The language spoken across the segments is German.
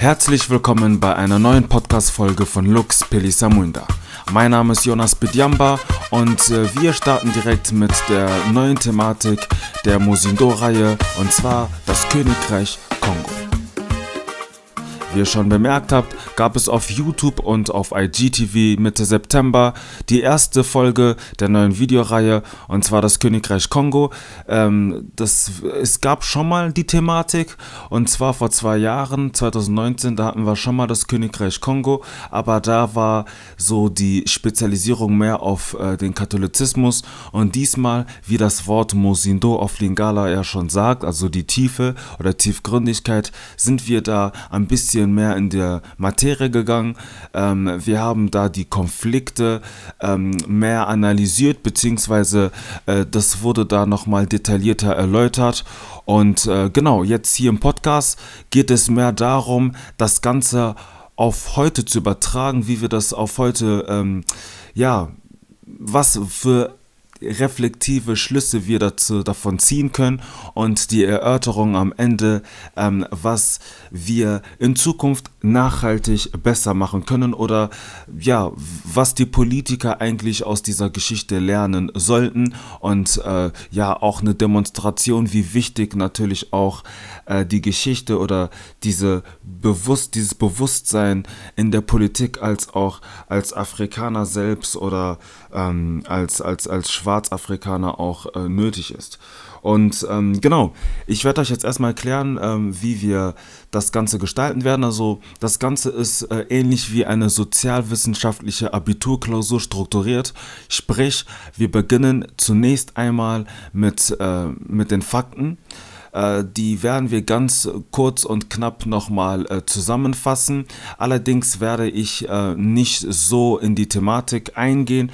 Herzlich willkommen bei einer neuen Podcast-Folge von Lux Pelisamunda. Mein Name ist Jonas Bidjamba und äh, wir starten direkt mit der neuen Thematik der Mosindo-Reihe und zwar das Königreich Kongo. Wie ihr schon bemerkt habt, gab es auf YouTube und auf IGTV Mitte September die erste Folge der neuen Videoreihe und zwar das Königreich Kongo. Ähm, das, es gab schon mal die Thematik und zwar vor zwei Jahren, 2019, da hatten wir schon mal das Königreich Kongo, aber da war so die Spezialisierung mehr auf äh, den Katholizismus und diesmal, wie das Wort Mosindo auf Lingala ja schon sagt, also die Tiefe oder Tiefgründigkeit, sind wir da ein bisschen bisschen mehr in der Materie gegangen. Ähm, wir haben da die Konflikte ähm, mehr analysiert, beziehungsweise äh, das wurde da nochmal detaillierter erläutert. Und äh, genau, jetzt hier im Podcast geht es mehr darum, das Ganze auf heute zu übertragen, wie wir das auf heute, ähm, ja, was für reflektive Schlüsse wir dazu, davon ziehen können und die Erörterung am Ende, ähm, was wir in Zukunft nachhaltig besser machen können oder ja, was die Politiker eigentlich aus dieser Geschichte lernen sollten und äh, ja, auch eine Demonstration, wie wichtig natürlich auch äh, die Geschichte oder diese Bewusst, dieses Bewusstsein in der Politik als auch als Afrikaner selbst oder ähm, als, als, als Schwarzafrikaner auch äh, nötig ist. Und ähm, genau, ich werde euch jetzt erstmal erklären, ähm, wie wir das Ganze gestalten werden. Also das Ganze ist äh, ähnlich wie eine sozialwissenschaftliche Abiturklausur strukturiert. Sprich, wir beginnen zunächst einmal mit, äh, mit den Fakten. Äh, die werden wir ganz kurz und knapp nochmal äh, zusammenfassen. Allerdings werde ich äh, nicht so in die Thematik eingehen,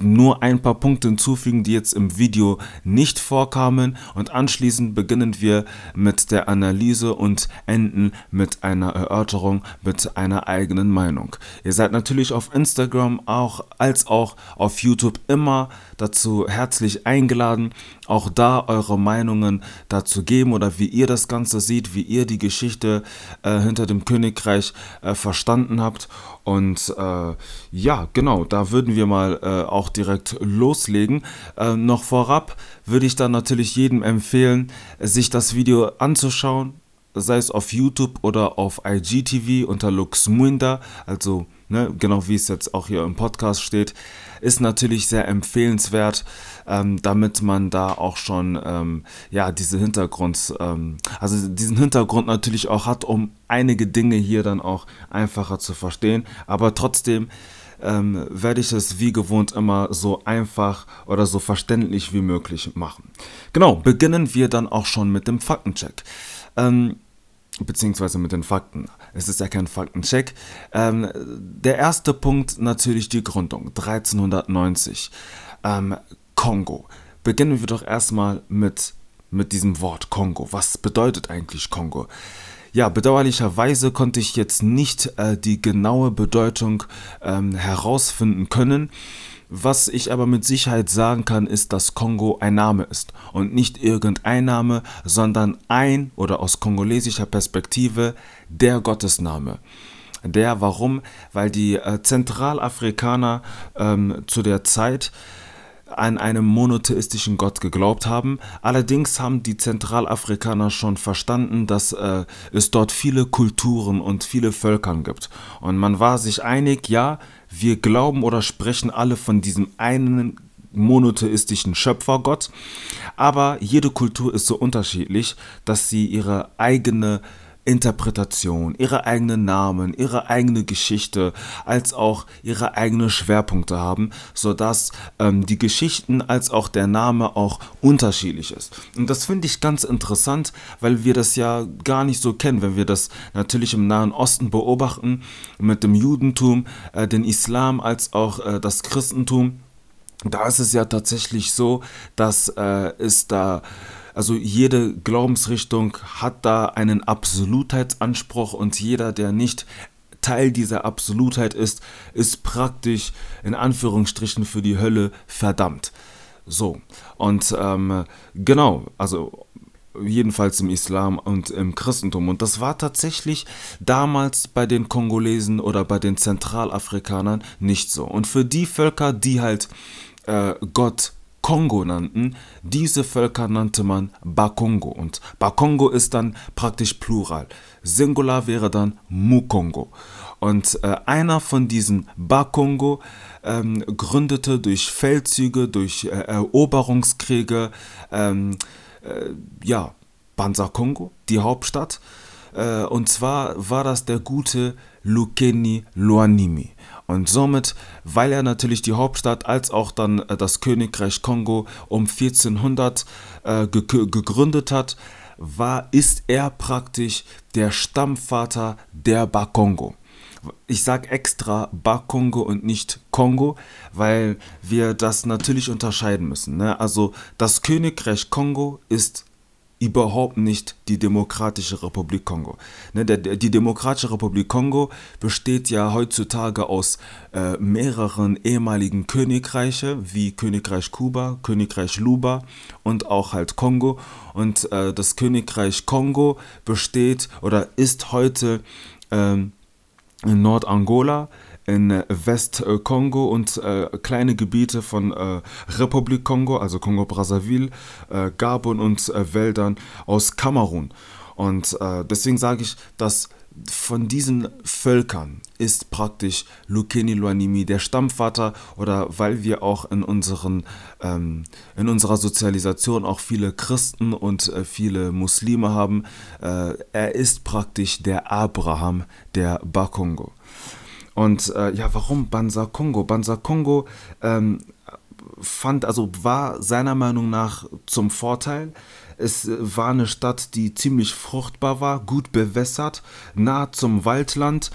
nur ein paar Punkte hinzufügen, die jetzt im Video nicht vorkamen und anschließend beginnen wir mit der Analyse und enden mit einer Erörterung, mit einer eigenen Meinung. Ihr seid natürlich auf Instagram auch als auch auf YouTube immer dazu herzlich eingeladen, auch da eure Meinungen dazu geben oder wie ihr das Ganze seht, wie ihr die Geschichte äh, hinter dem Königreich äh, verstanden habt. Und äh, ja, genau, da würden wir mal äh, auch direkt loslegen. Äh, noch vorab würde ich dann natürlich jedem empfehlen, sich das Video anzuschauen, sei es auf YouTube oder auf IGTV unter Luxmuinda, also ne, genau wie es jetzt auch hier im Podcast steht, ist natürlich sehr empfehlenswert, ähm, damit man da auch schon ähm, ja diese Hintergrund, ähm, also diesen Hintergrund natürlich auch hat, um einige Dinge hier dann auch einfacher zu verstehen. Aber trotzdem ähm, werde ich es wie gewohnt immer so einfach oder so verständlich wie möglich machen. Genau, beginnen wir dann auch schon mit dem Faktencheck. Ähm, beziehungsweise mit den Fakten. Es ist ja kein Faktencheck. Ähm, der erste Punkt natürlich die Gründung 1390. Ähm, Kongo. Beginnen wir doch erstmal mit, mit diesem Wort Kongo. Was bedeutet eigentlich Kongo? Ja, bedauerlicherweise konnte ich jetzt nicht äh, die genaue Bedeutung ähm, herausfinden können. Was ich aber mit Sicherheit sagen kann, ist, dass Kongo ein Name ist und nicht irgendein Name, sondern ein oder aus kongolesischer Perspektive der Gottesname. Der, warum? Weil die äh, Zentralafrikaner ähm, zu der Zeit an einen monotheistischen Gott geglaubt haben. Allerdings haben die Zentralafrikaner schon verstanden, dass äh, es dort viele Kulturen und viele Völker gibt. Und man war sich einig, ja, wir glauben oder sprechen alle von diesem einen monotheistischen Schöpfergott, aber jede Kultur ist so unterschiedlich, dass sie ihre eigene Interpretation, ihre eigenen Namen, ihre eigene Geschichte, als auch ihre eigenen Schwerpunkte haben, sodass ähm, die Geschichten als auch der Name auch unterschiedlich ist. Und das finde ich ganz interessant, weil wir das ja gar nicht so kennen, wenn wir das natürlich im Nahen Osten beobachten, mit dem Judentum, äh, den Islam als auch äh, das Christentum. Da ist es ja tatsächlich so, dass äh, es da also jede Glaubensrichtung hat da einen Absolutheitsanspruch und jeder, der nicht Teil dieser Absolutheit ist, ist praktisch in Anführungsstrichen für die Hölle verdammt. So, und ähm, genau, also jedenfalls im Islam und im Christentum. Und das war tatsächlich damals bei den Kongolesen oder bei den Zentralafrikanern nicht so. Und für die Völker, die halt äh, Gott Kongo nannten, diese Völker nannte man Bakongo. Und Bakongo ist dann praktisch Plural. Singular wäre dann Mukongo. Und äh, einer von diesen Bakongo ähm, gründete durch Feldzüge, durch äh, Eroberungskriege, ähm, äh, ja, Banza Kongo, die Hauptstadt. Äh, und zwar war das der gute Lukeni Luanimi. Und somit, weil er natürlich die Hauptstadt als auch dann äh, das Königreich Kongo um 1400 äh, ge gegründet hat, war, ist er praktisch der Stammvater der Bakongo. Ich sage extra Bakongo und nicht Kongo, weil wir das natürlich unterscheiden müssen. Ne? Also das Königreich Kongo ist überhaupt nicht die Demokratische Republik Kongo. Ne, die Demokratische Republik Kongo besteht ja heutzutage aus äh, mehreren ehemaligen Königreiche, wie Königreich Kuba, Königreich Luba und auch halt Kongo. Und äh, das Königreich Kongo besteht oder ist heute ähm, in Nordangola, in Westkongo und äh, kleine Gebiete von äh, Republik Kongo, also Kongo-Brazzaville, äh, Gabon und äh, Wäldern aus Kamerun. Und äh, deswegen sage ich, dass von diesen Völkern ist praktisch Lukeni Luanimi der Stammvater oder weil wir auch in, unseren, ähm, in unserer Sozialisation auch viele Christen und äh, viele Muslime haben, äh, er ist praktisch der Abraham der Bakongo. Und äh, ja, warum Banza Kongo? Banza Kongo ähm, fand, also war seiner Meinung nach zum Vorteil. Es war eine Stadt, die ziemlich fruchtbar war, gut bewässert, nah zum Waldland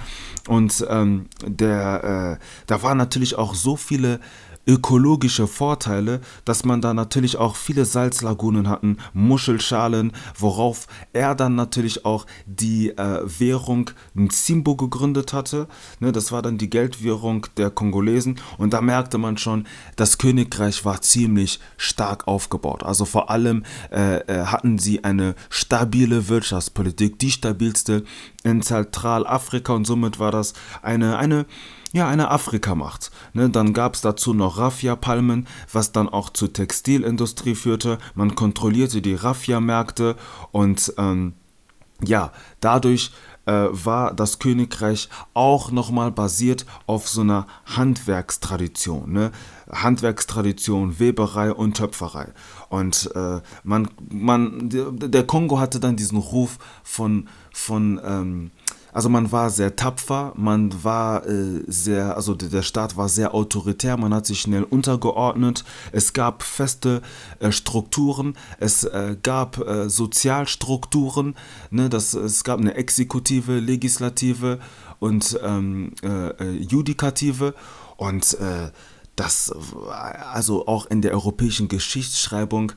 und ähm, der, äh, da waren natürlich auch so viele ökologische Vorteile, dass man da natürlich auch viele Salzlagunen hatten, Muschelschalen, worauf er dann natürlich auch die äh, Währung Nzimbo gegründet hatte. Ne, das war dann die Geldwährung der Kongolesen und da merkte man schon, das Königreich war ziemlich stark aufgebaut. Also vor allem äh, äh hatten sie eine stabile Wirtschaftspolitik, die stabilste in Zentralafrika und somit war das eine, eine ja, eine Afrikamacht. Ne, dann gab es dazu noch Raffia-Palmen, was dann auch zur Textilindustrie führte. Man kontrollierte die Raffia-Märkte und ähm, ja, dadurch äh, war das Königreich auch nochmal basiert auf so einer Handwerkstradition. Ne? Handwerkstradition, Weberei und Töpferei. Und äh, man, man, der Kongo hatte dann diesen Ruf von, von ähm, also man war sehr tapfer, man war äh, sehr, also der Staat war sehr autoritär, man hat sich schnell untergeordnet, es gab feste äh, Strukturen, es äh, gab äh, Sozialstrukturen, ne, das, es gab eine Exekutive, Legislative und ähm, äh, äh, Judikative. Und das, also auch in der europäischen Geschichtsschreibung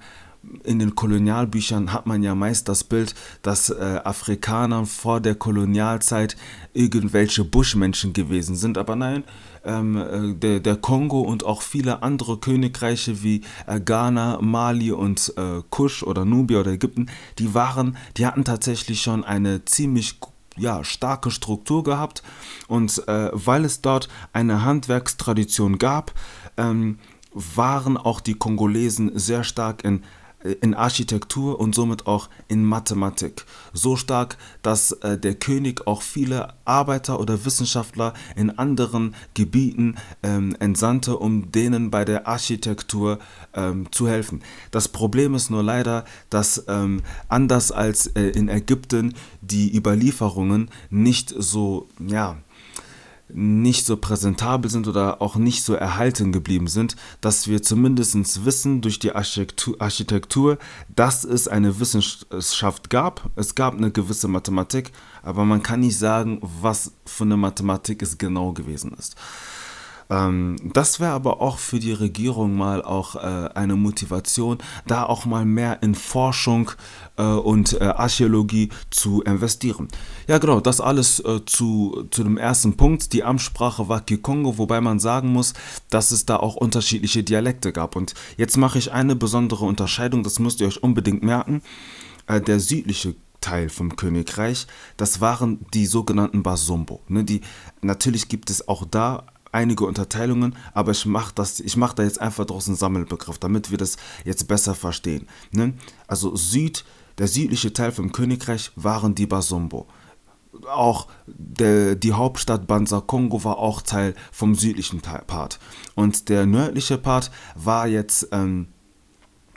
in den Kolonialbüchern hat man ja meist das Bild, dass äh, Afrikaner vor der Kolonialzeit irgendwelche Buschmenschen gewesen sind. Aber nein, ähm, äh, der, der, Kongo und auch viele andere Königreiche wie äh, Ghana, Mali und äh, Kusch oder Nubia oder Ägypten, die waren, die hatten tatsächlich schon eine ziemlich ja, starke Struktur gehabt. Und äh, weil es dort eine Handwerkstradition gab, ähm, waren auch die Kongolesen sehr stark in in Architektur und somit auch in Mathematik. So stark, dass äh, der König auch viele Arbeiter oder Wissenschaftler in anderen Gebieten ähm, entsandte, um denen bei der Architektur ähm, zu helfen. Das Problem ist nur leider, dass ähm, anders als äh, in Ägypten die Überlieferungen nicht so, ja, nicht so präsentabel sind oder auch nicht so erhalten geblieben sind, dass wir zumindest wissen durch die Architektur, dass es eine Wissenschaft gab. Es gab eine gewisse Mathematik, aber man kann nicht sagen, was für eine Mathematik es genau gewesen ist. Ähm, das wäre aber auch für die Regierung mal auch äh, eine Motivation, da auch mal mehr in Forschung äh, und äh, Archäologie zu investieren. Ja genau, das alles zu, zu dem ersten Punkt. Die Amtssprache war Kikongo, wobei man sagen muss, dass es da auch unterschiedliche Dialekte gab. Und jetzt mache ich eine besondere Unterscheidung, das müsst ihr euch unbedingt merken. der südliche Teil vom Königreich, das waren die sogenannten Basumbo. Ne, die, natürlich gibt es auch da einige Unterteilungen, aber ich mache mach da jetzt einfach draus einen Sammelbegriff, damit wir das jetzt besser verstehen. Ne? Also Süd, der südliche Teil vom Königreich waren die Basumbo. Auch der, die Hauptstadt Banza Kongo war auch Teil vom südlichen Part. Und der nördliche Part war jetzt ähm,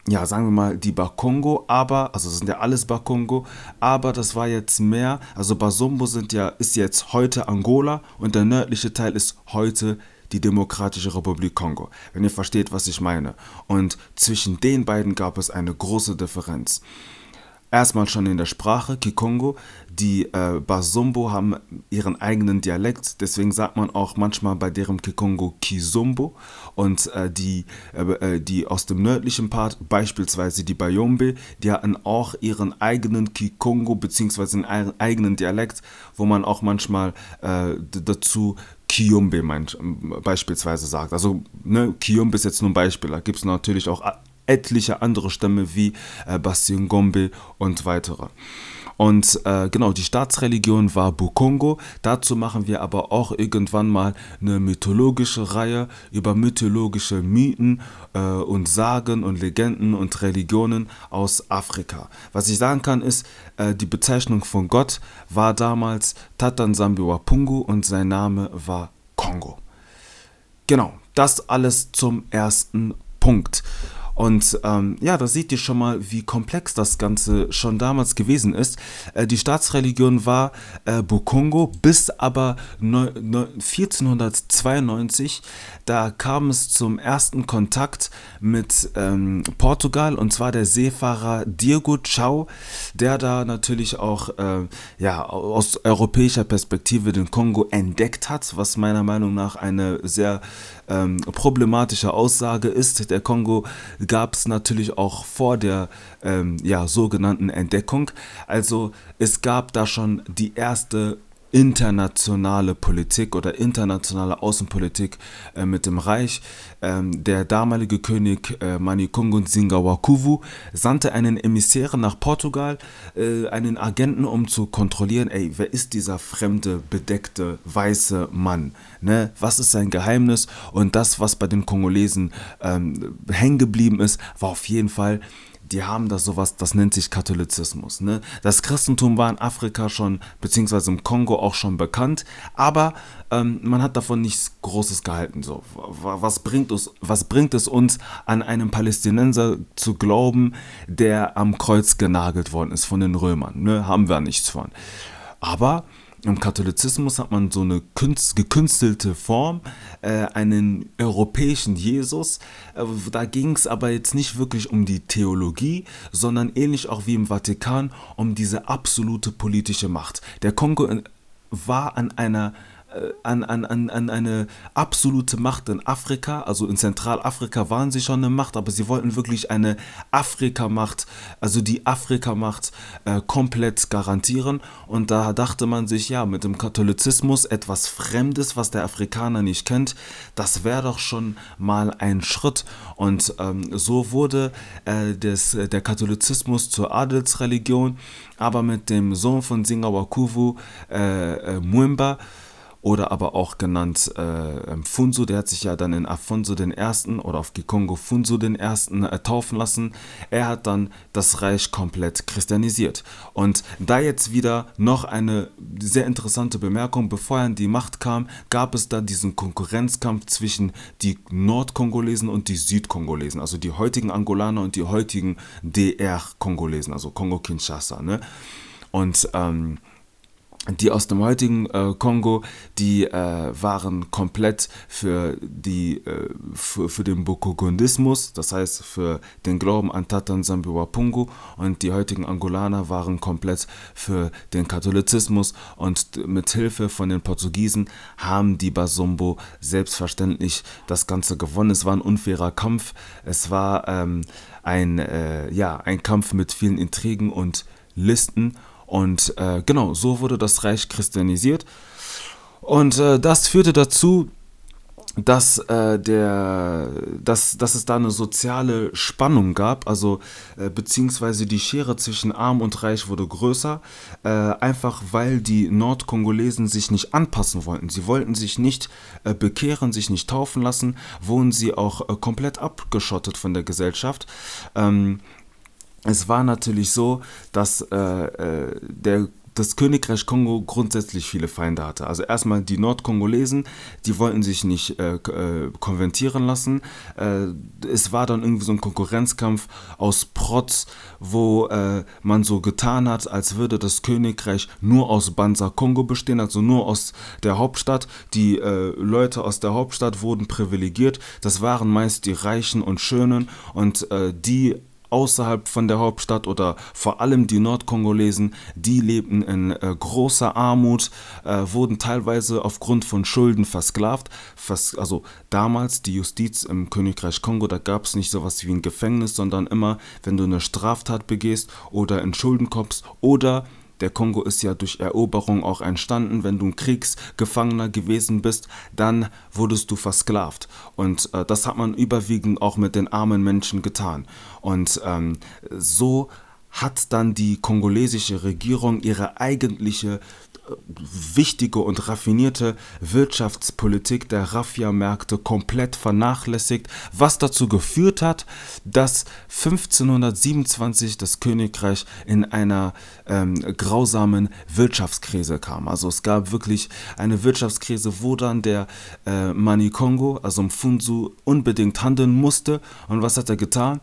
ja, sagen wir mal, die Bakongo, aber, also sind ja alles Bakongo, aber das war jetzt mehr, also Basumbo sind ja, ist jetzt heute Angola und der nördliche Teil ist heute die Demokratische Republik Kongo, wenn ihr versteht, was ich meine. Und zwischen den beiden gab es eine große Differenz erstmal schon in der Sprache, Kikongo. Die äh, Basumbo haben ihren eigenen Dialekt, deswegen sagt man auch manchmal bei deren Kikongo Kizumbo. Und äh, die, äh, äh, die aus dem nördlichen Part, beispielsweise die Bayombe, die hatten auch ihren eigenen Kikongo bzw. einen eigenen Dialekt, wo man auch manchmal äh, dazu Kiyombe beispielsweise sagt. Also ne, Kiyombe ist jetzt nur ein Beispiel, da gibt es natürlich auch etliche andere Stämme wie äh, Gombe und weitere. Und äh, genau, die Staatsreligion war Bukongo. Dazu machen wir aber auch irgendwann mal eine mythologische Reihe über mythologische Mythen äh, und Sagen und Legenden und Religionen aus Afrika. Was ich sagen kann ist, äh, die Bezeichnung von Gott war damals Tatanzambi Wapungu und sein Name war Kongo. Genau, das alles zum ersten Punkt. Und ähm, ja, da seht ihr schon mal, wie komplex das Ganze schon damals gewesen ist. Äh, die Staatsreligion war äh, Bukongo, bis aber 1492, da kam es zum ersten Kontakt mit ähm, Portugal und zwar der Seefahrer Diego Chau, der da natürlich auch äh, ja, aus europäischer Perspektive den Kongo entdeckt hat, was meiner Meinung nach eine sehr ähm, problematische Aussage ist. Der Kongo gab es natürlich auch vor der ähm, ja, sogenannten Entdeckung. Also es gab da schon die erste internationale Politik oder internationale Außenpolitik äh, mit dem Reich. Ähm, der damalige König äh, Manikongo Singawakuvu sandte einen Emissären nach Portugal, äh, einen Agenten, um zu kontrollieren, ey, wer ist dieser fremde, bedeckte, weiße Mann? Ne? Was ist sein Geheimnis? Und das, was bei den Kongolesen ähm, hängen geblieben ist, war auf jeden Fall die haben das sowas, das nennt sich Katholizismus. Ne? Das Christentum war in Afrika schon, beziehungsweise im Kongo auch schon bekannt, aber ähm, man hat davon nichts Großes gehalten. So. Was, bringt es, was bringt es uns, an einen Palästinenser zu glauben, der am Kreuz genagelt worden ist von den Römern? Ne? Haben wir nichts von. Aber im Katholizismus hat man so eine gekünstelte Form, äh, einen europäischen Jesus. Äh, da ging es aber jetzt nicht wirklich um die Theologie, sondern ähnlich auch wie im Vatikan um diese absolute politische Macht. Der Kongo äh, war an einer an, an, an, an eine absolute Macht in Afrika. Also in Zentralafrika waren sie schon eine Macht, aber sie wollten wirklich eine Afrika-Macht, also die Afrika-Macht äh, komplett garantieren. Und da dachte man sich, ja, mit dem Katholizismus etwas Fremdes, was der Afrikaner nicht kennt, das wäre doch schon mal ein Schritt. Und ähm, so wurde äh, des, der Katholizismus zur Adelsreligion, aber mit dem Sohn von Singawakuvu, äh, äh, Mwimba, oder aber auch genannt äh, Funso, der hat sich ja dann in Afonso den Ersten oder auf Kikongo Funso den Ersten äh, taufen lassen. Er hat dann das Reich komplett christianisiert. Und da jetzt wieder noch eine sehr interessante Bemerkung, bevor er an die Macht kam, gab es da diesen Konkurrenzkampf zwischen die Nordkongolesen und die Südkongolesen, also die heutigen Angolaner und die heutigen DR-Kongolesen, also Kongo-Kinshasa. Ne? Und ähm, die aus dem heutigen äh, Kongo, die äh, waren komplett für, die, äh, für, für, den Bokogondismus, das heißt für den Glauben an Tatan Wapungu und die heutigen Angolaner waren komplett für den Katholizismus und mit Hilfe von den Portugiesen haben die Basombo selbstverständlich das Ganze gewonnen. Es war ein unfairer Kampf, es war ähm, ein, äh, ja, ein Kampf mit vielen Intrigen und Listen und äh, genau, so wurde das Reich christianisiert. Und äh, das führte dazu, dass, äh, der, dass, dass es da eine soziale Spannung gab, also äh, beziehungsweise die Schere zwischen Arm und Reich wurde größer, äh, einfach weil die Nordkongolesen sich nicht anpassen wollten. Sie wollten sich nicht äh, bekehren, sich nicht taufen lassen, wurden sie auch äh, komplett abgeschottet von der Gesellschaft. Ähm, es war natürlich so, dass äh, äh, der das Königreich Kongo grundsätzlich viele Feinde hatte. Also erstmal die Nordkongolesen, die wollten sich nicht äh, äh, konventieren lassen. Äh, es war dann irgendwie so ein Konkurrenzkampf aus Protz, wo äh, man so getan hat, als würde das Königreich nur aus Banza Kongo bestehen, also nur aus der Hauptstadt. Die äh, Leute aus der Hauptstadt wurden privilegiert. Das waren meist die Reichen und Schönen und die außerhalb von der Hauptstadt oder vor allem die Nordkongolesen, die lebten in äh, großer Armut, äh, wurden teilweise aufgrund von Schulden versklavt. Vers also damals die Justiz im Königreich Kongo, da gab es nicht sowas wie ein Gefängnis, sondern immer, wenn du eine Straftat begehst oder in Schulden kommst oder der Kongo ist ja durch Eroberung auch entstanden. Wenn du ein Kriegsgefangener gewesen bist, dann wurdest du versklavt. Und äh, das hat man überwiegend auch mit den armen Menschen getan. Und ähm, so hat dann die kongolesische Regierung ihre eigentliche wichtige und raffinierte Wirtschaftspolitik der Raffia-Märkte komplett vernachlässigt, was dazu geführt hat, dass 1527 das Königreich in einer ähm, grausamen Wirtschaftskrise kam. Also es gab wirklich eine Wirtschaftskrise, wo dann der äh, Manikongo, also Mfunzu, unbedingt handeln musste. Und was hat er getan?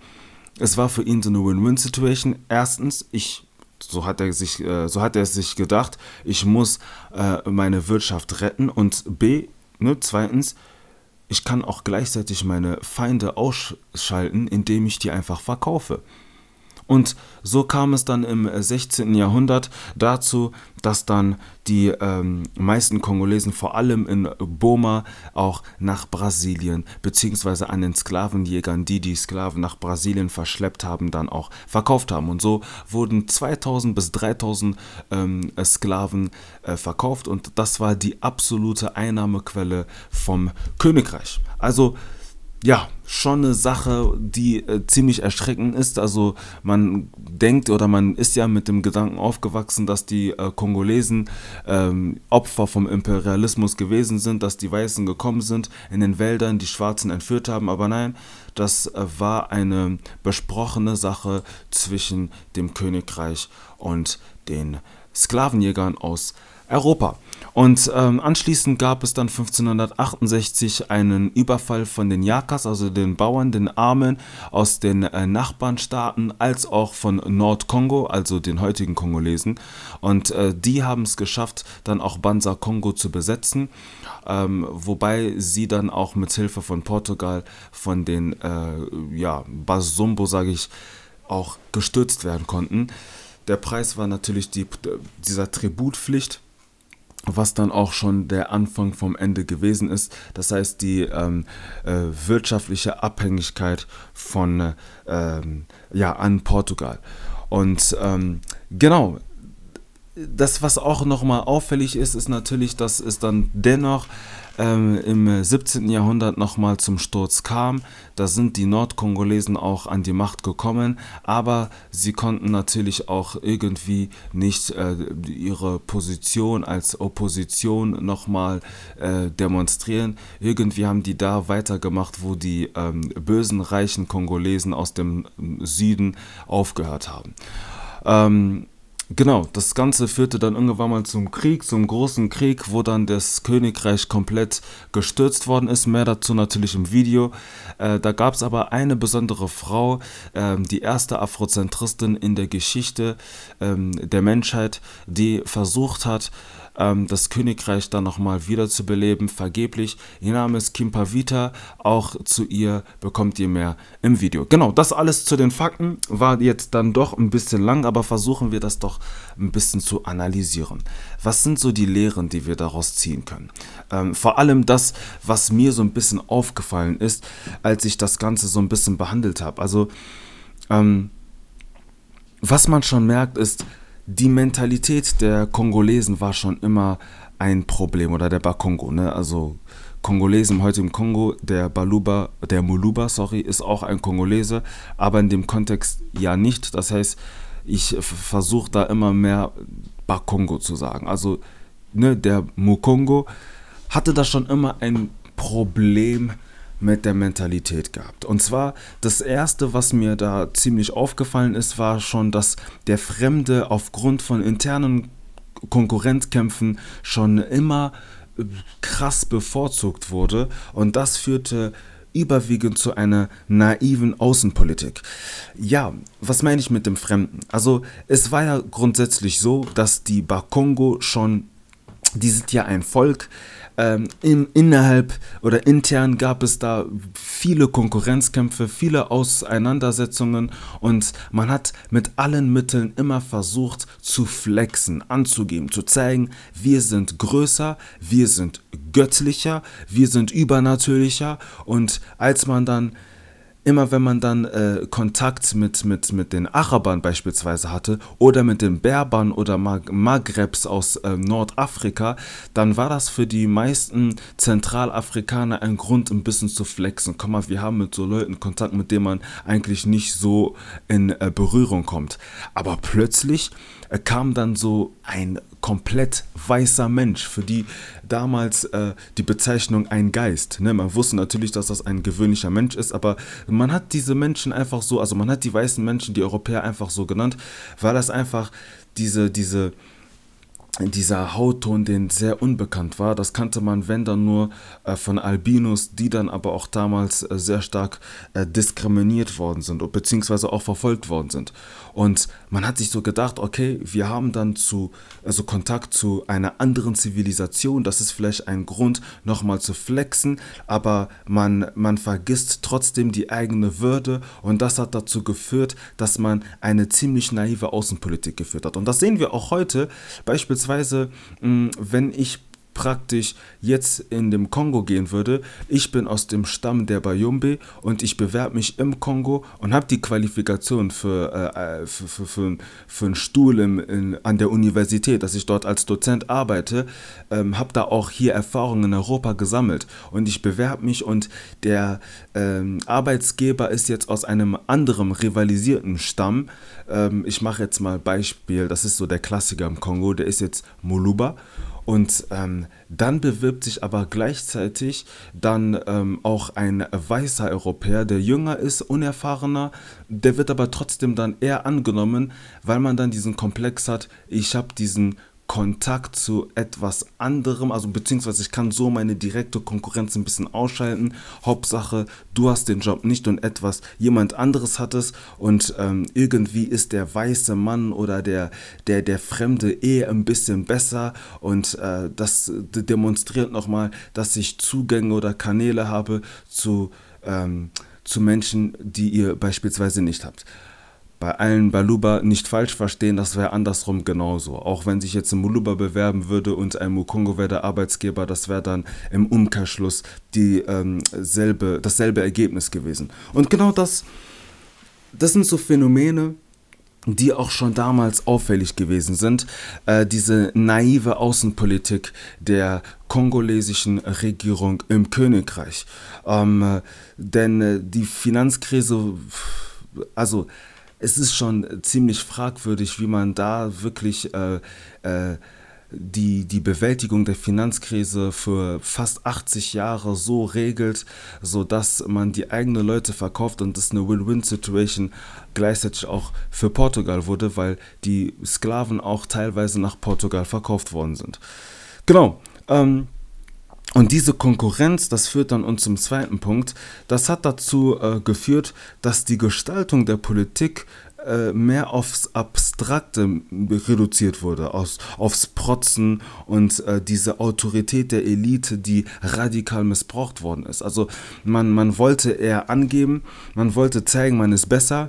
Es war für ihn so eine Win-Win-Situation. Erstens, ich so hat er sich, äh, so hat er sich gedacht, ich muss äh, meine Wirtschaft retten und B, ne, zweitens, ich kann auch gleichzeitig meine Feinde ausschalten, indem ich die einfach verkaufe. Und so kam es dann im 16. Jahrhundert dazu, dass dann die ähm, meisten Kongolesen vor allem in Boma auch nach Brasilien beziehungsweise an den Sklavenjägern, die die Sklaven nach Brasilien verschleppt haben, dann auch verkauft haben. Und so wurden 2000 bis 3000 ähm, Sklaven äh, verkauft und das war die absolute Einnahmequelle vom Königreich. Also ja, schon eine Sache, die äh, ziemlich erschreckend ist. Also man denkt oder man ist ja mit dem Gedanken aufgewachsen, dass die äh, Kongolesen ähm, Opfer vom Imperialismus gewesen sind, dass die Weißen gekommen sind, in den Wäldern die Schwarzen entführt haben. Aber nein, das äh, war eine besprochene Sache zwischen dem Königreich und den Sklavenjägern aus Europa. Und ähm, anschließend gab es dann 1568 einen Überfall von den Yakas, also den Bauern, den Armen aus den äh, Nachbarnstaaten, als auch von Nordkongo, also den heutigen Kongolesen. Und äh, die haben es geschafft, dann auch Banza Kongo zu besetzen, ähm, wobei sie dann auch mit Hilfe von Portugal von den äh, ja, Basumbo, sage ich, auch gestürzt werden konnten. Der Preis war natürlich die, dieser Tributpflicht was dann auch schon der Anfang vom Ende gewesen ist. Das heißt, die ähm, äh, wirtschaftliche Abhängigkeit von äh, ja an Portugal. Und ähm, genau, das, was auch nochmal auffällig ist, ist natürlich, dass es dann dennoch ähm, im 17. Jahrhundert nochmal zum Sturz kam. Da sind die Nordkongolesen auch an die Macht gekommen, aber sie konnten natürlich auch irgendwie nicht äh, ihre Position als Opposition nochmal äh, demonstrieren. Irgendwie haben die da weitergemacht, wo die ähm, bösen, reichen Kongolesen aus dem Süden aufgehört haben. Ähm, Genau, das Ganze führte dann irgendwann mal zum Krieg, zum großen Krieg, wo dann das Königreich komplett gestürzt worden ist. Mehr dazu natürlich im Video. Äh, da gab es aber eine besondere Frau, äh, die erste Afrozentristin in der Geschichte äh, der Menschheit, die versucht hat, ähm, das Königreich dann nochmal wiederzubeleben, vergeblich. Ihr Name ist Kim Pavita, auch zu ihr bekommt ihr mehr im Video. Genau, das alles zu den Fakten war jetzt dann doch ein bisschen lang, aber versuchen wir das doch ein bisschen zu analysieren. Was sind so die Lehren, die wir daraus ziehen können? Ähm, vor allem das, was mir so ein bisschen aufgefallen ist, als ich das Ganze so ein bisschen behandelt habe. Also, ähm, was man schon merkt, ist, die Mentalität der Kongolesen war schon immer ein Problem oder der Bakongo, ne? Also Kongolesen heute im Kongo, der Baluba, der Muluba, sorry, ist auch ein Kongolese, aber in dem Kontext ja nicht. Das heißt, ich versuche da immer mehr Bakongo zu sagen. Also ne, der Mukongo hatte da schon immer ein Problem mit der Mentalität gehabt. Und zwar das Erste, was mir da ziemlich aufgefallen ist, war schon, dass der Fremde aufgrund von internen Konkurrenzkämpfen schon immer äh, krass bevorzugt wurde. Und das führte überwiegend zu einer naiven Außenpolitik. Ja, was meine ich mit dem Fremden? Also es war ja grundsätzlich so, dass die Bakongo schon, die sind ja ein Volk, ähm, im, innerhalb oder intern gab es da viele Konkurrenzkämpfe, viele Auseinandersetzungen und man hat mit allen Mitteln immer versucht zu flexen, anzugeben, zu zeigen, wir sind größer, wir sind göttlicher, wir sind übernatürlicher. Und als man dann immer wenn man dann äh, Kontakt mit, mit, mit den Arabern beispielsweise hatte oder mit den Berbern oder Mag Maghrebs aus äh, Nordafrika, dann war das für die meisten Zentralafrikaner ein Grund, ein bisschen zu flexen. Komm mal, wir haben mit so Leuten Kontakt, mit denen man eigentlich nicht so in äh, Berührung kommt. Aber plötzlich kam dann so ein komplett weißer Mensch, für die damals äh, die Bezeichnung ein Geist. Ne? Man wusste natürlich, dass das ein gewöhnlicher Mensch ist, aber man hat diese Menschen einfach so, also man hat die weißen Menschen, die Europäer einfach so genannt, weil das einfach diese, diese, dieser Hautton, den sehr unbekannt war. Das kannte man, wenn dann nur äh, von Albinos, die dann aber auch damals äh, sehr stark äh, diskriminiert worden sind, beziehungsweise auch verfolgt worden sind. Und man hat sich so gedacht, okay, wir haben dann zu, also Kontakt zu einer anderen Zivilisation, das ist vielleicht ein Grund, nochmal zu flexen, aber man, man vergisst trotzdem die eigene Würde und das hat dazu geführt, dass man eine ziemlich naive Außenpolitik geführt hat. Und das sehen wir auch heute, beispielsweise, wenn ich praktisch jetzt in dem Kongo gehen würde, ich bin aus dem Stamm der Bayumbe und ich bewerbe mich im Kongo und habe die Qualifikation für, äh, äh, für, für, für, für einen Stuhl im, in, an der Universität, dass ich dort als Dozent arbeite, ähm, habe da auch hier Erfahrungen in Europa gesammelt. Und ich bewerbe mich und der ähm, Arbeitsgeber ist jetzt aus einem anderen rivalisierten Stamm. Ähm, ich mache jetzt mal Beispiel, das ist so der Klassiker im Kongo, der ist jetzt Moluba und ähm, dann bewirbt sich aber gleichzeitig dann ähm, auch ein weißer Europäer, der jünger ist, unerfahrener, der wird aber trotzdem dann eher angenommen, weil man dann diesen Komplex hat, ich habe diesen Kontakt zu etwas anderem, also beziehungsweise ich kann so meine direkte Konkurrenz ein bisschen ausschalten. Hauptsache, du hast den Job nicht und etwas jemand anderes hat es und ähm, irgendwie ist der weiße Mann oder der, der, der Fremde eher ein bisschen besser und äh, das demonstriert nochmal, dass ich Zugänge oder Kanäle habe zu, ähm, zu Menschen, die ihr beispielsweise nicht habt bei allen Baluba nicht falsch verstehen, das wäre andersrum genauso. Auch wenn sich jetzt ein Muluba bewerben würde und ein Mukongo wäre der Arbeitsgeber, das wäre dann im Umkehrschluss die, ähm, selbe, dasselbe Ergebnis gewesen. Und genau das, das sind so Phänomene, die auch schon damals auffällig gewesen sind. Äh, diese naive Außenpolitik der kongolesischen Regierung im Königreich. Ähm, äh, denn äh, die Finanzkrise, also es ist schon ziemlich fragwürdig, wie man da wirklich äh, äh, die, die Bewältigung der Finanzkrise für fast 80 Jahre so regelt, sodass man die eigenen Leute verkauft und das eine Win-Win-Situation gleichzeitig auch für Portugal wurde, weil die Sklaven auch teilweise nach Portugal verkauft worden sind. Genau. Ähm, und diese Konkurrenz, das führt dann uns zum zweiten Punkt, das hat dazu äh, geführt, dass die Gestaltung der Politik äh, mehr aufs Abstrakte reduziert wurde, aus, aufs Protzen und äh, diese Autorität der Elite, die radikal missbraucht worden ist. Also man, man wollte eher angeben, man wollte zeigen, man ist besser,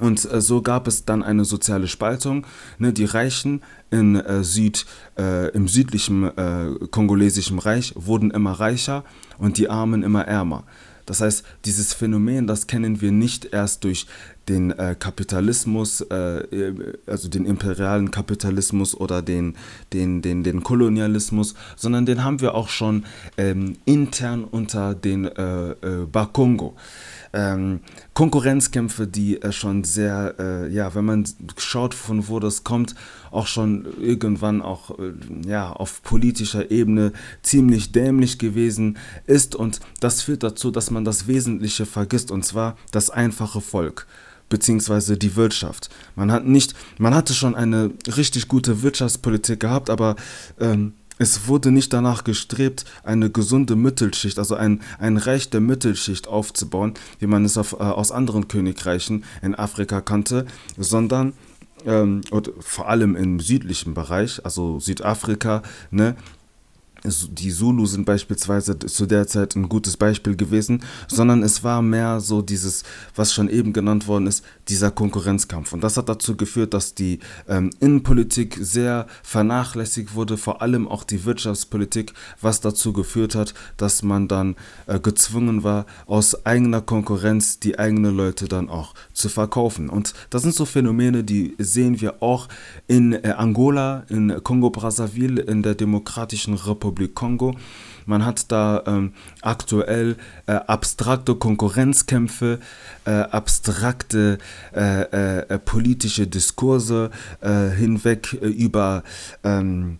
und äh, so gab es dann eine soziale Spaltung. Ne, die Reichen in, äh, Süd, äh, im südlichen äh, kongolesischen Reich wurden immer reicher und die Armen immer ärmer. Das heißt, dieses Phänomen, das kennen wir nicht erst durch den äh, Kapitalismus, äh, also den imperialen Kapitalismus oder den, den, den, den Kolonialismus, sondern den haben wir auch schon ähm, intern unter den äh, äh, Bakongo ähm, Konkurrenzkämpfe, die äh, schon sehr, äh, ja, wenn man schaut, von wo das kommt, auch schon irgendwann auch äh, ja, auf politischer Ebene ziemlich dämlich gewesen ist. Und das führt dazu, dass man das Wesentliche vergisst, und zwar das einfache Volk beziehungsweise die Wirtschaft. Man hat nicht, man hatte schon eine richtig gute Wirtschaftspolitik gehabt, aber ähm, es wurde nicht danach gestrebt, eine gesunde Mittelschicht, also ein, ein Reich der Mittelschicht aufzubauen, wie man es auf, äh, aus anderen Königreichen in Afrika kannte, sondern ähm, und vor allem im südlichen Bereich, also Südafrika, ne, die Zulu sind beispielsweise zu der Zeit ein gutes Beispiel gewesen, sondern es war mehr so dieses, was schon eben genannt worden ist, dieser Konkurrenzkampf. Und das hat dazu geführt, dass die ähm, Innenpolitik sehr vernachlässigt wurde, vor allem auch die Wirtschaftspolitik, was dazu geführt hat, dass man dann äh, gezwungen war, aus eigener Konkurrenz die eigenen Leute dann auch zu verkaufen. Und das sind so Phänomene, die sehen wir auch in äh, Angola, in Kongo-Brazzaville, in der Demokratischen Republik Republik Kongo. Man hat da ähm, aktuell äh, abstrakte Konkurrenzkämpfe, äh, abstrakte äh, äh, äh politische Diskurse äh, hinweg über, ähm,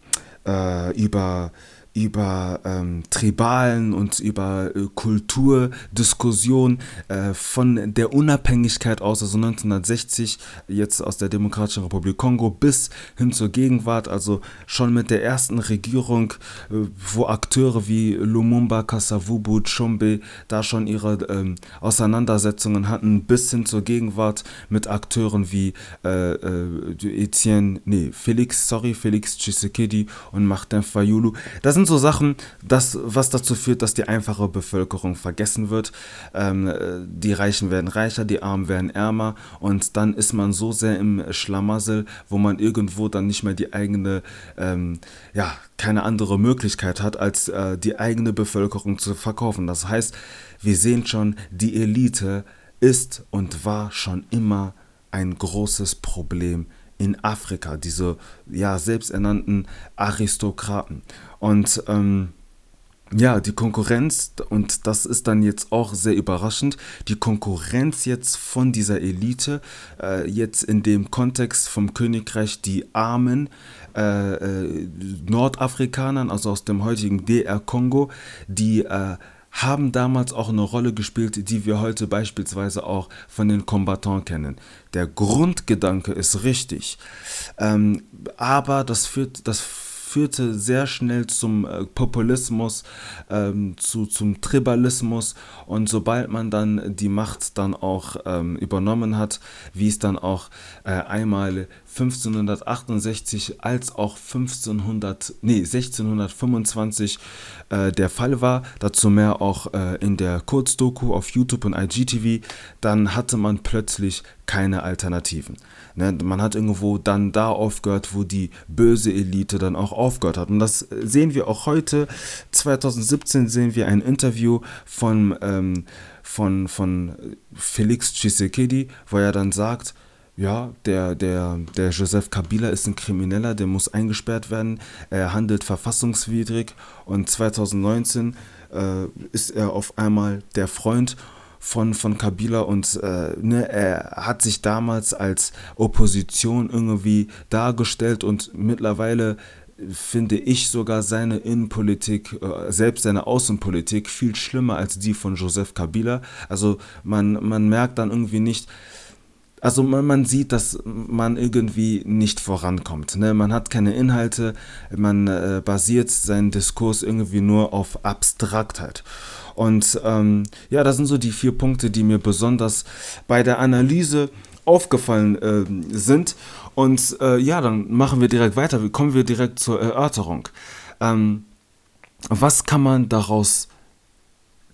über über ähm, Tribalen und über äh, Kulturdiskussion äh, von der Unabhängigkeit aus, also 1960, jetzt aus der Demokratischen Republik Kongo bis hin zur Gegenwart, also schon mit der ersten Regierung, äh, wo Akteure wie Lumumba, Kasavubu, Chombe da schon ihre ähm, Auseinandersetzungen hatten, bis hin zur Gegenwart mit Akteuren wie äh, äh, Etienne, nee, Felix, sorry, Felix Tshisekedi und Martin Fayulu. Das sind sind so Sachen, das, was dazu führt, dass die einfache Bevölkerung vergessen wird. Ähm, die Reichen werden reicher, die Armen werden ärmer und dann ist man so sehr im Schlamassel, wo man irgendwo dann nicht mehr die eigene, ähm, ja, keine andere Möglichkeit hat, als äh, die eigene Bevölkerung zu verkaufen. Das heißt, wir sehen schon, die Elite ist und war schon immer ein großes Problem in Afrika, diese ja selbsternannten Aristokraten. Und ähm, ja, die Konkurrenz, und das ist dann jetzt auch sehr überraschend, die Konkurrenz jetzt von dieser Elite, äh, jetzt in dem Kontext vom Königreich, die armen äh, äh, Nordafrikanern, also aus dem heutigen DR Kongo, die äh, haben damals auch eine Rolle gespielt, die wir heute beispielsweise auch von den Combattants kennen. Der Grundgedanke ist richtig, ähm, aber das führt, das führte sehr schnell zum äh, Populismus, ähm, zu, zum Tribalismus und sobald man dann die Macht dann auch ähm, übernommen hat, wie es dann auch äh, einmal 1568 als auch 1500, nee, 1625 äh, der Fall war, dazu mehr auch äh, in der Kurzdoku auf YouTube und IGTV, dann hatte man plötzlich keine Alternativen. Ne, man hat irgendwo dann da aufgehört, wo die böse Elite dann auch aufgehört hat. Und das sehen wir auch heute. 2017 sehen wir ein Interview von, ähm, von, von Felix Tshisekedi, wo er dann sagt, ja, der, der, der Joseph Kabila ist ein Krimineller, der muss eingesperrt werden, er handelt verfassungswidrig und 2019 äh, ist er auf einmal der Freund von, von Kabila und äh, ne, er hat sich damals als Opposition irgendwie dargestellt und mittlerweile finde ich sogar seine Innenpolitik, äh, selbst seine Außenpolitik viel schlimmer als die von Joseph Kabila. Also man, man merkt dann irgendwie nicht, also man, man, sieht, dass man irgendwie nicht vorankommt. Ne? Man hat keine Inhalte, man äh, basiert seinen Diskurs irgendwie nur auf Abstraktheit. Und ähm, ja, das sind so die vier Punkte, die mir besonders bei der Analyse aufgefallen äh, sind. Und äh, ja, dann machen wir direkt weiter. Kommen wir direkt zur Erörterung. Ähm, was kann man daraus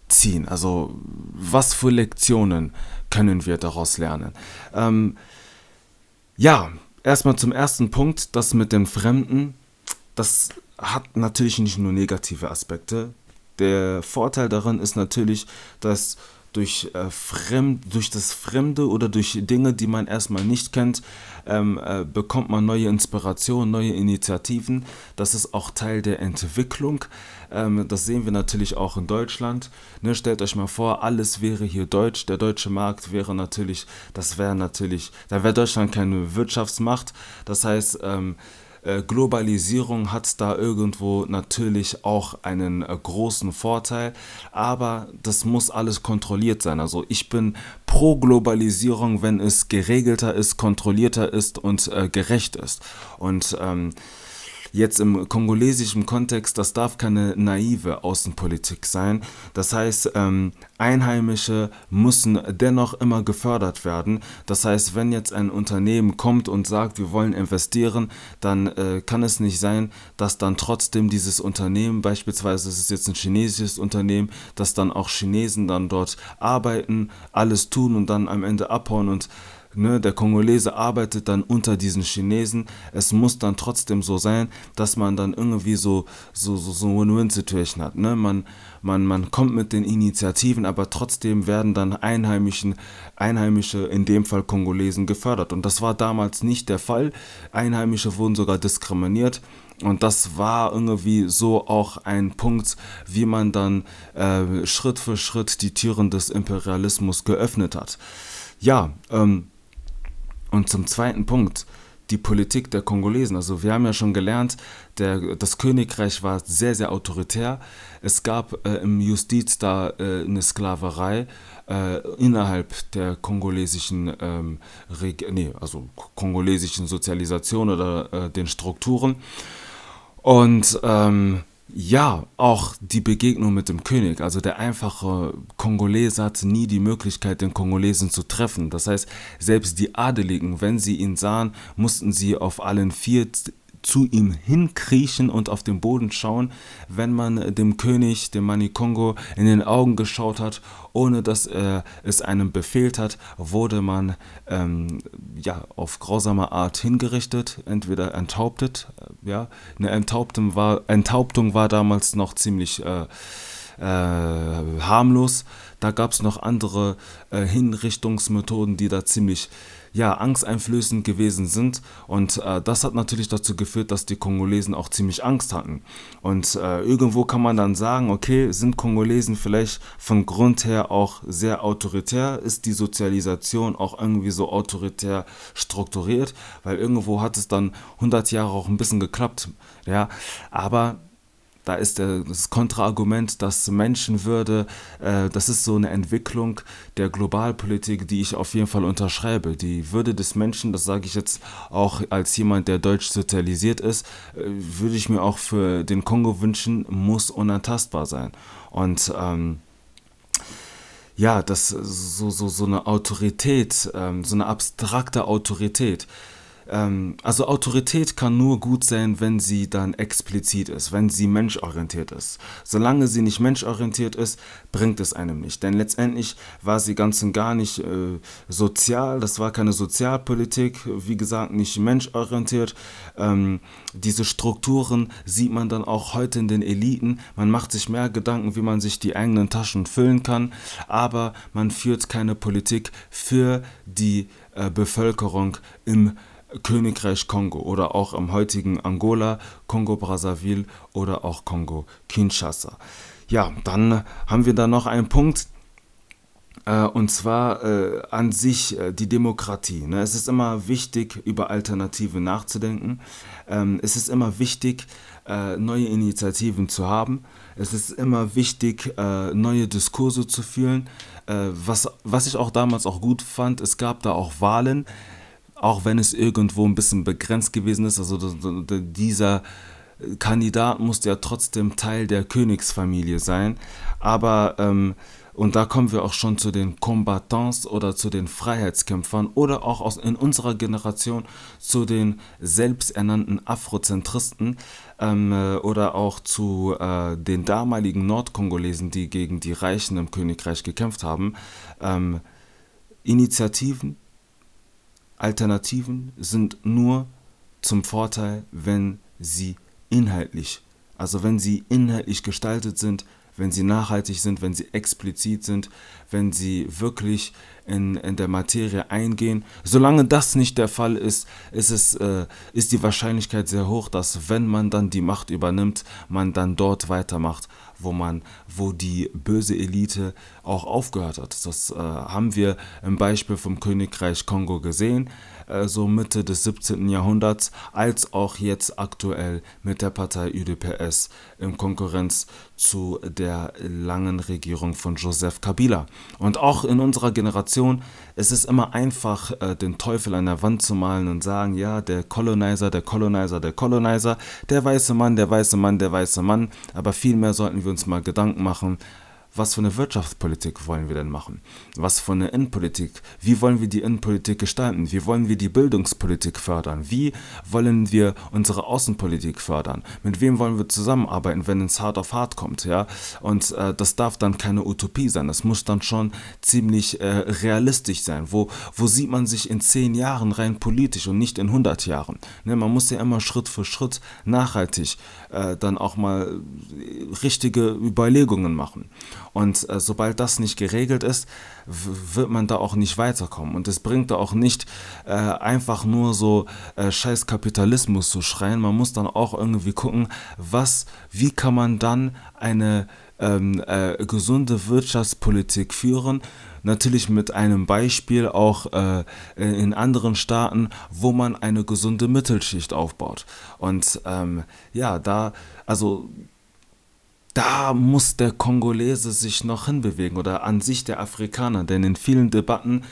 ziehen? Also was für Lektionen können wir daraus lernen? Ähm, ja, erstmal zum ersten Punkt, das mit dem Fremden. Das hat natürlich nicht nur negative Aspekte. Der Vorteil daran ist natürlich, dass durch, äh, fremd, durch das Fremde oder durch Dinge, die man erstmal nicht kennt, ähm, äh, bekommt man neue Inspirationen, neue Initiativen. Das ist auch Teil der Entwicklung. Ähm, das sehen wir natürlich auch in Deutschland. Ne, stellt euch mal vor, alles wäre hier deutsch. Der deutsche Markt wäre natürlich, das wäre natürlich, da wäre Deutschland keine Wirtschaftsmacht. Das heißt, ähm, äh, Globalisierung hat da irgendwo natürlich auch einen äh, großen Vorteil, aber das muss alles kontrolliert sein. Also ich bin pro Globalisierung, wenn es geregelter ist, kontrollierter ist und äh, gerecht ist. Und ähm, Jetzt im kongolesischen Kontext, das darf keine naive Außenpolitik sein. Das heißt, ähm, Einheimische müssen dennoch immer gefördert werden. Das heißt, wenn jetzt ein Unternehmen kommt und sagt, wir wollen investieren, dann äh, kann es nicht sein, dass dann trotzdem dieses Unternehmen, beispielsweise es ist jetzt ein chinesisches Unternehmen, dass dann auch Chinesen dann dort arbeiten, alles tun und dann am Ende abhauen und Ne, der Kongolese arbeitet dann unter diesen Chinesen. Es muss dann trotzdem so sein, dass man dann irgendwie so so so, so Win-Win-Situation hat. Ne? Man, man, man kommt mit den Initiativen, aber trotzdem werden dann Einheimischen, Einheimische, in dem Fall Kongolesen, gefördert. Und das war damals nicht der Fall. Einheimische wurden sogar diskriminiert. Und das war irgendwie so auch ein Punkt, wie man dann äh, Schritt für Schritt die Türen des Imperialismus geöffnet hat. Ja, ähm, und zum zweiten Punkt, die Politik der Kongolesen. Also wir haben ja schon gelernt, der, das Königreich war sehr, sehr autoritär. Es gab äh, im Justiz da äh, eine Sklaverei äh, innerhalb der kongolesischen, ähm, nee, also kongolesischen Sozialisation oder äh, den Strukturen. Und ähm, ja, auch die Begegnung mit dem König. Also der einfache Kongolese hatte nie die Möglichkeit, den Kongolesen zu treffen. Das heißt, selbst die Adeligen, wenn sie ihn sahen, mussten sie auf allen vier zu ihm hinkriechen und auf den Boden schauen, wenn man dem König, dem Manikongo, in den Augen geschaut hat, ohne dass er es einem befehlt hat, wurde man ähm, ja, auf grausame Art hingerichtet, entweder enthauptet. Äh, ja, eine Enthauptung war, Enthauptung war damals noch ziemlich äh, äh, harmlos. Da gab es noch andere äh, Hinrichtungsmethoden, die da ziemlich ja, angsteinflößend gewesen sind. Und äh, das hat natürlich dazu geführt, dass die Kongolesen auch ziemlich Angst hatten. Und äh, irgendwo kann man dann sagen, okay, sind Kongolesen vielleicht von Grund her auch sehr autoritär? Ist die Sozialisation auch irgendwie so autoritär strukturiert? Weil irgendwo hat es dann 100 Jahre auch ein bisschen geklappt. Ja, aber da ist das Kontraargument, dass Menschenwürde, äh, das ist so eine Entwicklung der Globalpolitik, die ich auf jeden Fall unterschreibe. Die Würde des Menschen, das sage ich jetzt auch als jemand, der deutsch sozialisiert ist, äh, würde ich mir auch für den Kongo wünschen, muss unantastbar sein. Und ähm, ja, das so, so, so eine Autorität, ähm, so eine abstrakte Autorität, ähm, also Autorität kann nur gut sein, wenn sie dann explizit ist, wenn sie menschorientiert ist. Solange sie nicht menschorientiert ist, bringt es einem nicht. Denn letztendlich war sie ganz und gar nicht äh, sozial, das war keine Sozialpolitik, wie gesagt, nicht menschorientiert. Ähm, diese Strukturen sieht man dann auch heute in den Eliten. Man macht sich mehr Gedanken, wie man sich die eigenen Taschen füllen kann, aber man führt keine Politik für die äh, Bevölkerung im Königreich Kongo oder auch im heutigen Angola, Kongo-Brazzaville oder auch Kongo-Kinshasa. Ja, dann haben wir da noch einen Punkt, äh, und zwar äh, an sich äh, die Demokratie. Ne? Es ist immer wichtig, über Alternativen nachzudenken. Ähm, es ist immer wichtig, äh, neue Initiativen zu haben. Es ist immer wichtig, äh, neue Diskurse zu führen. Äh, was, was ich auch damals auch gut fand, es gab da auch Wahlen auch wenn es irgendwo ein bisschen begrenzt gewesen ist. Also dieser Kandidat musste ja trotzdem Teil der Königsfamilie sein. Aber, ähm, und da kommen wir auch schon zu den Combatants oder zu den Freiheitskämpfern oder auch aus, in unserer Generation zu den selbsternannten Afrozentristen ähm, äh, oder auch zu äh, den damaligen Nordkongolesen, die gegen die Reichen im Königreich gekämpft haben. Ähm, Initiativen, Alternativen sind nur zum Vorteil, wenn sie inhaltlich, also wenn sie inhaltlich gestaltet sind, wenn sie nachhaltig sind, wenn sie explizit sind, wenn sie wirklich in, in der Materie eingehen. Solange das nicht der Fall ist, ist, es, äh, ist die Wahrscheinlichkeit sehr hoch, dass wenn man dann die Macht übernimmt, man dann dort weitermacht, wo man, wo die böse Elite auch aufgehört hat. Das äh, haben wir im Beispiel vom Königreich Kongo gesehen, so Mitte des 17. Jahrhunderts, als auch jetzt aktuell mit der Partei UDPS in Konkurrenz zu der langen Regierung von Joseph Kabila. Und auch in unserer Generation es ist immer einfach, äh, den Teufel an der Wand zu malen und sagen, ja, der Colonizer, der Colonizer, der Colonizer, der weiße Mann, der weiße Mann, der weiße Mann. Aber vielmehr sollten wir uns mal Gedanken machen, was für eine Wirtschaftspolitik wollen wir denn machen? Was für eine Innenpolitik? Wie wollen wir die Innenpolitik gestalten? Wie wollen wir die Bildungspolitik fördern? Wie wollen wir unsere Außenpolitik fördern? Mit wem wollen wir zusammenarbeiten, wenn es hart auf hart kommt? Ja? Und äh, das darf dann keine Utopie sein. Das muss dann schon ziemlich äh, realistisch sein. Wo, wo sieht man sich in zehn Jahren rein politisch und nicht in 100 Jahren? Ne? Man muss ja immer Schritt für Schritt nachhaltig äh, dann auch mal richtige Überlegungen machen. Und äh, sobald das nicht geregelt ist, wird man da auch nicht weiterkommen. Und es bringt da auch nicht äh, einfach nur so äh, scheiß Kapitalismus zu schreien. Man muss dann auch irgendwie gucken, was, wie kann man dann eine ähm, äh, gesunde Wirtschaftspolitik führen. Natürlich mit einem Beispiel auch äh, in anderen Staaten, wo man eine gesunde Mittelschicht aufbaut. Und ähm, ja, da, also da muss der Kongolese sich noch hinbewegen oder an sich der Afrikaner, denn in vielen Debatten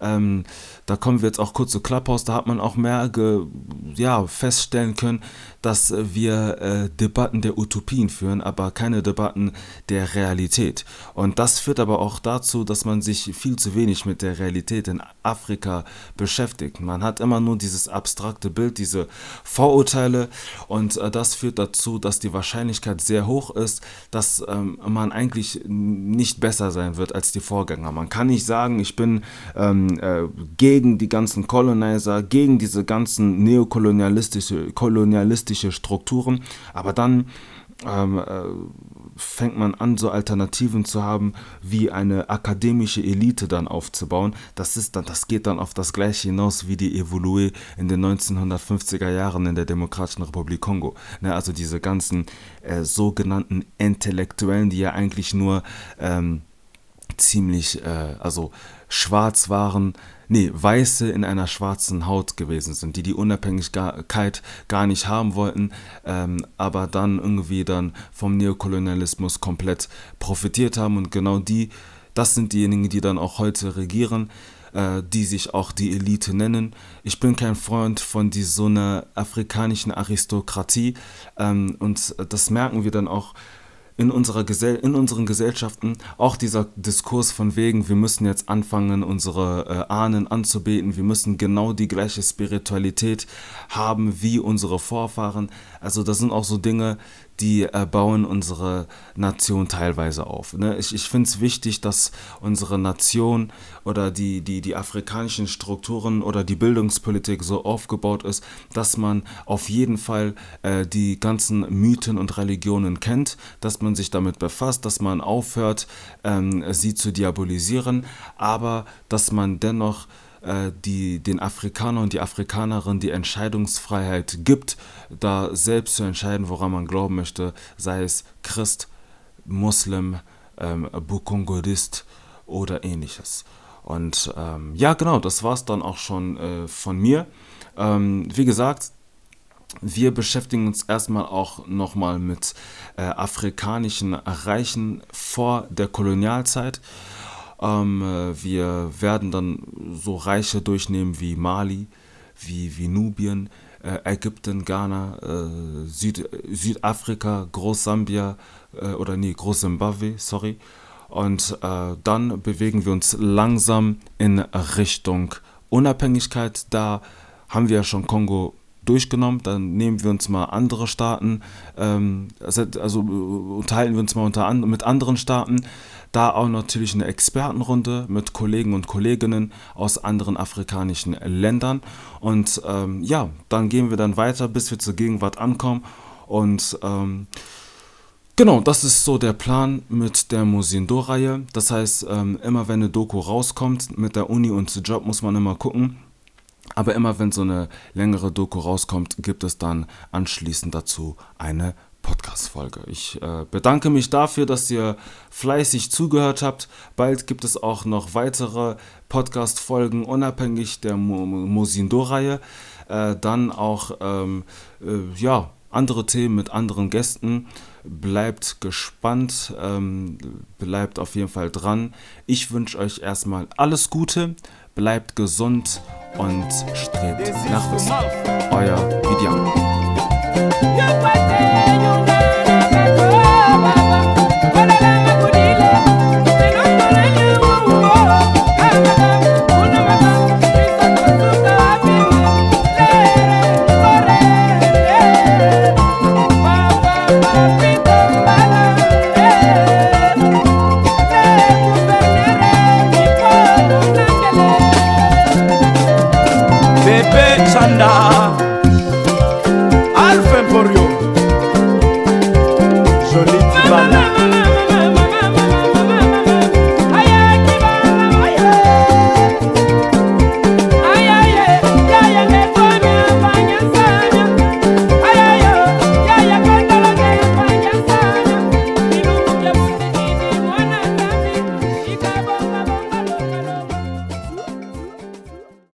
ähm, da kommen wir jetzt auch kurz zu Clubhouse, da hat man auch mehr ge, ja, feststellen können, dass wir äh, Debatten der Utopien führen, aber keine Debatten der Realität. Und das führt aber auch dazu, dass man sich viel zu wenig mit der Realität in Afrika beschäftigt. Man hat immer nur dieses abstrakte Bild, diese Vorurteile und äh, das führt dazu, dass die Wahrscheinlichkeit sehr hoch ist, dass ähm, man eigentlich nicht besser sein wird als die Vorgänger. Man kann nicht sagen, ich bin ähm, äh, gegen die ganzen Colonizer, gegen diese ganzen neokolonialistische kolonialistische Strukturen, aber dann ähm, äh, fängt man an, so Alternativen zu haben, wie eine akademische Elite dann aufzubauen. Das ist dann, das geht dann auf das gleiche hinaus wie die Evolue in den 1950er Jahren in der Demokratischen Republik Kongo. Ne, also diese ganzen äh, sogenannten Intellektuellen, die ja eigentlich nur ähm, ziemlich, äh, also schwarz waren, nee, Weiße in einer schwarzen Haut gewesen sind, die die Unabhängigkeit gar nicht haben wollten, ähm, aber dann irgendwie dann vom Neokolonialismus komplett profitiert haben und genau die, das sind diejenigen, die dann auch heute regieren, äh, die sich auch die Elite nennen. Ich bin kein Freund von die, so einer afrikanischen Aristokratie ähm, und das merken wir dann auch in, unserer Gesell in unseren Gesellschaften auch dieser Diskurs von wegen, wir müssen jetzt anfangen, unsere äh, Ahnen anzubeten, wir müssen genau die gleiche Spiritualität haben wie unsere Vorfahren. Also das sind auch so Dinge, die äh, bauen unsere Nation teilweise auf. Ne? Ich, ich finde es wichtig, dass unsere Nation oder die, die, die afrikanischen Strukturen oder die Bildungspolitik so aufgebaut ist, dass man auf jeden Fall äh, die ganzen Mythen und Religionen kennt, dass man sich damit befasst, dass man aufhört, ähm, sie zu diabolisieren, aber dass man dennoch äh, die den Afrikanern und die Afrikanerin die Entscheidungsfreiheit gibt, da selbst zu entscheiden, woran man glauben möchte, sei es Christ, Muslim, ähm, Bukongodist oder ähnliches. Und ähm, ja, genau, das war es dann auch schon äh, von mir. Ähm, wie gesagt, wir beschäftigen uns erstmal auch nochmal mit äh, afrikanischen Reichen vor der Kolonialzeit. Ähm, äh, wir werden dann so Reiche durchnehmen wie Mali, wie, wie Nubien, äh, Ägypten, Ghana, äh, Süd, Südafrika, Großsambia äh, oder nee, Großzimbabwe, sorry. Und äh, dann bewegen wir uns langsam in Richtung Unabhängigkeit. Da haben wir ja schon Kongo durchgenommen. Dann nehmen wir uns mal andere Staaten, ähm, also, also unterhalten wir uns mal unter an, mit anderen Staaten. Da auch natürlich eine Expertenrunde mit Kollegen und Kolleginnen aus anderen afrikanischen Ländern. Und ähm, ja, dann gehen wir dann weiter, bis wir zur Gegenwart ankommen. Und ähm, Genau, das ist so der Plan mit der Musindo-Reihe. Das heißt, ähm, immer wenn eine Doku rauskommt mit der Uni und Job, muss man immer gucken. Aber immer wenn so eine längere Doku rauskommt, gibt es dann anschließend dazu eine Podcast-Folge. Ich äh, bedanke mich dafür, dass ihr fleißig zugehört habt. Bald gibt es auch noch weitere Podcast-Folgen unabhängig der Mosindo-Reihe. Äh, dann auch ähm, äh, ja, andere Themen mit anderen Gästen. Bleibt gespannt, ähm, bleibt auf jeden Fall dran. Ich wünsche euch erstmal alles Gute, bleibt gesund und strebt nach Wissen. Euer Vidian.